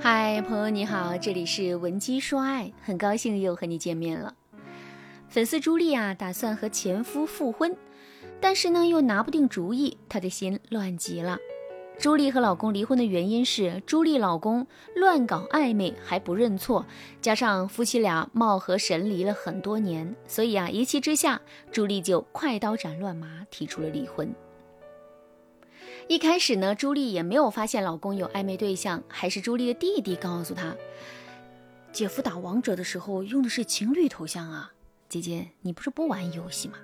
嗨，朋友你好，这里是文姬说爱，很高兴又和你见面了。粉丝朱莉啊，打算和前夫复婚，但是呢又拿不定主意，她的心乱极了。朱莉和老公离婚的原因是朱莉老公乱搞暧昧还不认错，加上夫妻俩貌合神离了很多年，所以啊一气之下，朱莉就快刀斩乱麻提出了离婚。一开始呢，朱莉也没有发现老公有暧昧对象，还是朱莉的弟弟告诉她，姐夫打王者的时候用的是情侣头像啊。姐姐，你不是不玩游戏吗？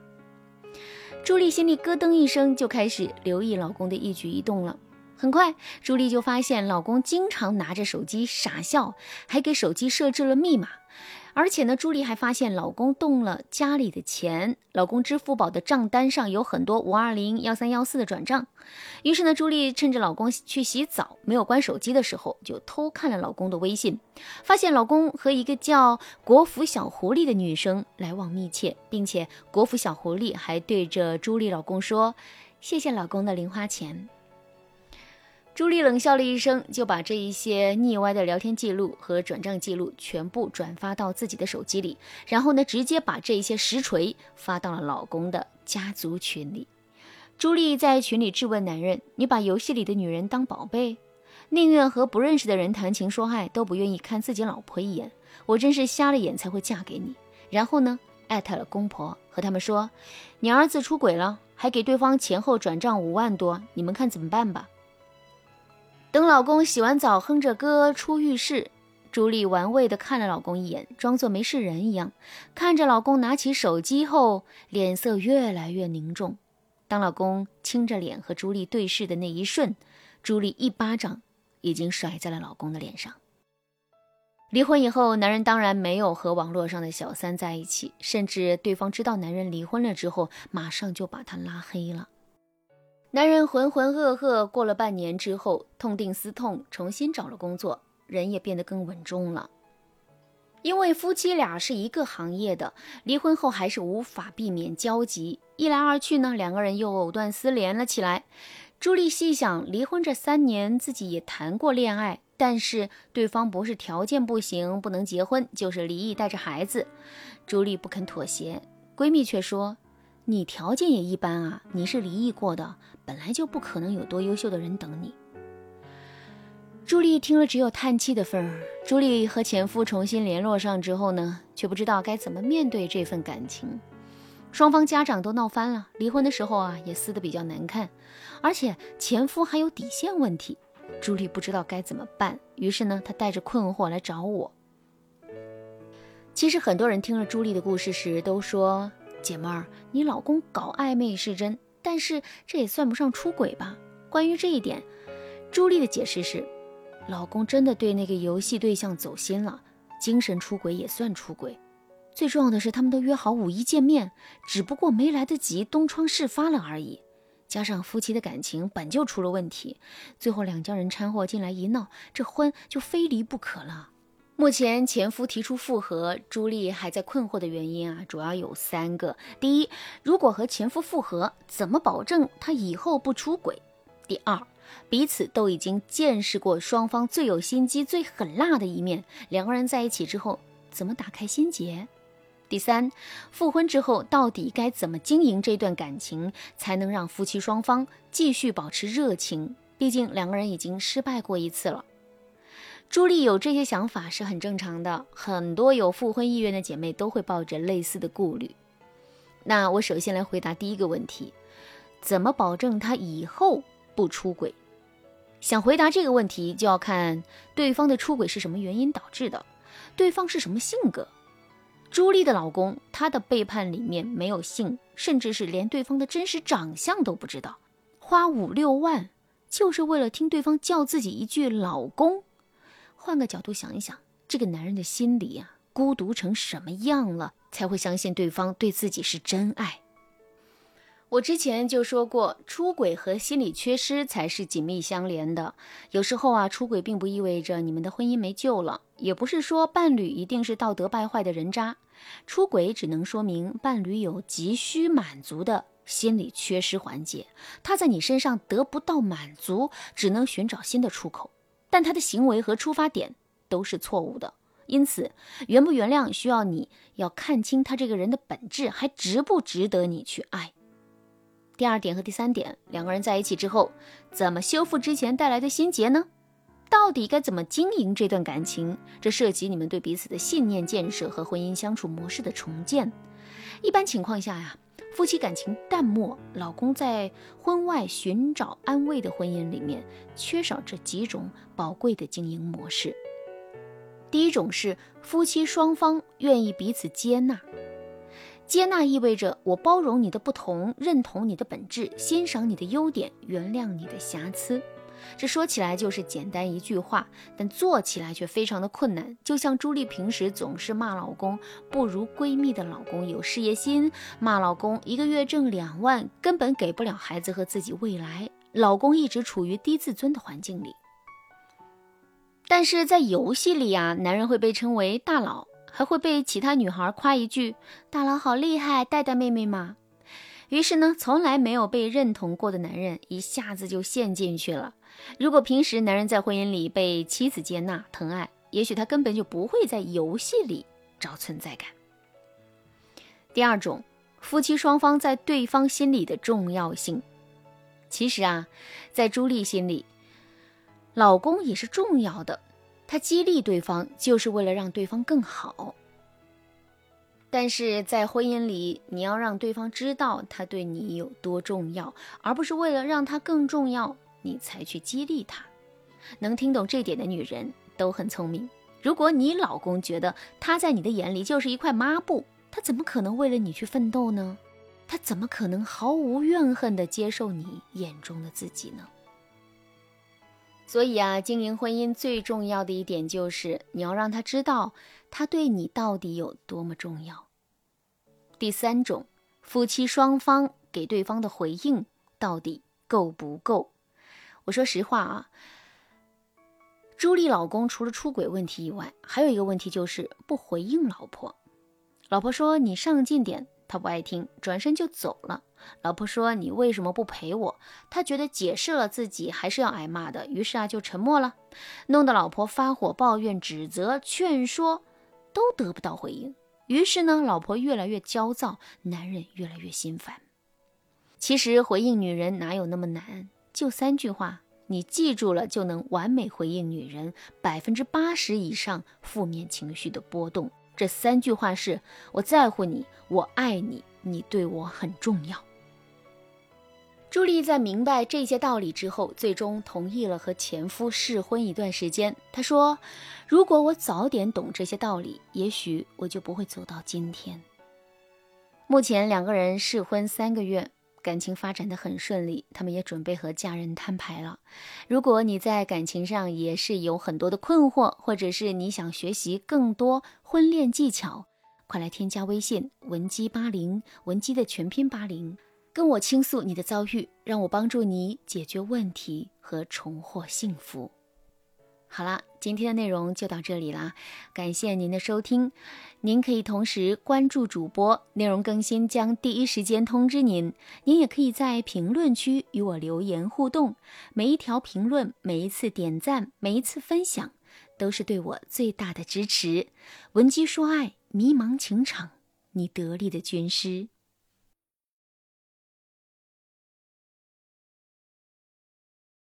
朱莉心里咯噔一声，就开始留意老公的一举一动了。很快，朱莉就发现老公经常拿着手机傻笑，还给手机设置了密码。而且呢，朱莉还发现老公动了家里的钱，老公支付宝的账单上有很多五二零幺三幺四的转账。于是呢，朱莉趁着老公去洗澡没有关手机的时候，就偷看了老公的微信，发现老公和一个叫国服小狐狸的女生来往密切，并且国服小狐狸还对着朱莉老公说：“谢谢老公的零花钱。”朱莉冷笑了一声，就把这一些腻歪的聊天记录和转账记录全部转发到自己的手机里，然后呢，直接把这一些实锤发到了老公的家族群里。朱莉在群里质问男人：“你把游戏里的女人当宝贝，宁愿和不认识的人谈情说爱，都不愿意看自己老婆一眼。我真是瞎了眼才会嫁给你。”然后呢，艾特了公婆，和他们说：“你儿子出轨了，还给对方前后转账五万多，你们看怎么办吧？”等老公洗完澡，哼着歌出浴室，朱莉玩味地看了老公一眼，装作没事人一样。看着老公拿起手机后，脸色越来越凝重。当老公青着脸和朱莉对视的那一瞬，朱莉一巴掌已经甩在了老公的脸上。离婚以后，男人当然没有和网络上的小三在一起，甚至对方知道男人离婚了之后，马上就把他拉黑了。男人浑浑噩噩过了半年之后，痛定思痛，重新找了工作，人也变得更稳重了。因为夫妻俩是一个行业的，离婚后还是无法避免交集。一来二去呢，两个人又藕断丝连了起来。朱莉细想，离婚这三年，自己也谈过恋爱，但是对方不是条件不行，不能结婚，就是离异带着孩子。朱莉不肯妥协，闺蜜却说。你条件也一般啊，你是离异过的，本来就不可能有多优秀的人等你。朱莉听了只有叹气的份儿。朱莉和前夫重新联络上之后呢，却不知道该怎么面对这份感情。双方家长都闹翻了，离婚的时候啊也撕得比较难看，而且前夫还有底线问题。朱莉不知道该怎么办，于是呢，她带着困惑来找我。其实很多人听了朱莉的故事时都说。姐妹儿，你老公搞暧昧是真，但是这也算不上出轨吧？关于这一点，朱莉的解释是，老公真的对那个游戏对象走心了，精神出轨也算出轨。最重要的是，他们都约好五一见面，只不过没来得及东窗事发了而已。加上夫妻的感情本就出了问题，最后两家人掺和进来一闹，这婚就非离不可了。目前前夫提出复合，朱莉还在困惑的原因啊，主要有三个。第一，如果和前夫复合，怎么保证他以后不出轨？第二，彼此都已经见识过双方最有心机、最狠辣的一面，两个人在一起之后，怎么打开心结？第三，复婚之后到底该怎么经营这段感情，才能让夫妻双方继续保持热情？毕竟两个人已经失败过一次了。朱莉有这些想法是很正常的，很多有复婚意愿的姐妹都会抱着类似的顾虑。那我首先来回答第一个问题：怎么保证他以后不出轨？想回答这个问题，就要看对方的出轨是什么原因导致的，对方是什么性格。朱莉的老公，他的背叛里面没有性，甚至是连对方的真实长相都不知道，花五六万就是为了听对方叫自己一句老公。换个角度想一想，这个男人的心里啊，孤独成什么样了，才会相信对方对自己是真爱？我之前就说过，出轨和心理缺失才是紧密相连的。有时候啊，出轨并不意味着你们的婚姻没救了，也不是说伴侣一定是道德败坏的人渣。出轨只能说明伴侣有急需满足的心理缺失环节，他在你身上得不到满足，只能寻找新的出口。但他的行为和出发点都是错误的。因此，原不原谅需要你要看清他这个人的本质，还值不值得你去爱。第二点和第三点，两个人在一起之后，怎么修复之前带来的心结呢？到底该怎么经营这段感情？这涉及你们对彼此的信念建设和婚姻相处模式的重建。一般情况下呀，夫妻感情淡漠，老公在婚外寻找安慰的婚姻里面，缺少这几种宝贵的经营模式。第一种是夫妻双方愿意彼此接纳，接纳意味着我包容你的不同，认同你的本质，欣赏你的优点，原谅你的瑕疵。这说起来就是简单一句话，但做起来却非常的困难。就像朱莉平时总是骂老公不如闺蜜的老公有事业心，骂老公一个月挣两万根本给不了孩子和自己未来，老公一直处于低自尊的环境里。但是在游戏里啊，男人会被称为大佬，还会被其他女孩夸一句“大佬好厉害，带带妹妹嘛”。于是呢，从来没有被认同过的男人一下子就陷进去了。如果平时男人在婚姻里被妻子接纳、疼爱，也许他根本就不会在游戏里找存在感。第二种，夫妻双方在对方心里的重要性。其实啊，在朱莉心里。老公也是重要的，他激励对方就是为了让对方更好。但是在婚姻里，你要让对方知道他对你有多重要，而不是为了让他更重要你才去激励他。能听懂这点的女人都很聪明。如果你老公觉得他在你的眼里就是一块抹布，他怎么可能为了你去奋斗呢？他怎么可能毫无怨恨地接受你眼中的自己呢？所以啊，经营婚姻最重要的一点就是你要让他知道他对你到底有多么重要。第三种，夫妻双方给对方的回应到底够不够？我说实话啊，朱莉老公除了出轨问题以外，还有一个问题就是不回应老婆。老婆说你上进点，他不爱听，转身就走了。老婆说：“你为什么不陪我？”他觉得解释了自己还是要挨骂的，于是啊就沉默了，弄得老婆发火、抱怨、指责、劝说，都得不到回应。于是呢，老婆越来越焦躁，男人越来越心烦。其实回应女人哪有那么难？就三句话，你记住了就能完美回应女人百分之八十以上负面情绪的波动。这三句话是：我在乎你，我爱你，你对我很重要。朱莉在明白这些道理之后，最终同意了和前夫试婚一段时间。她说：“如果我早点懂这些道理，也许我就不会走到今天。”目前两个人试婚三个月，感情发展的很顺利，他们也准备和家人摊牌了。如果你在感情上也是有很多的困惑，或者是你想学习更多婚恋技巧，快来添加微信文姬八零，文姬的全拼八零。跟我倾诉你的遭遇，让我帮助你解决问题和重获幸福。好了，今天的内容就到这里啦，感谢您的收听。您可以同时关注主播，内容更新将第一时间通知您。您也可以在评论区与我留言互动，每一条评论、每一次点赞、每一次分享，都是对我最大的支持。闻鸡说爱，迷茫情场，你得力的军师。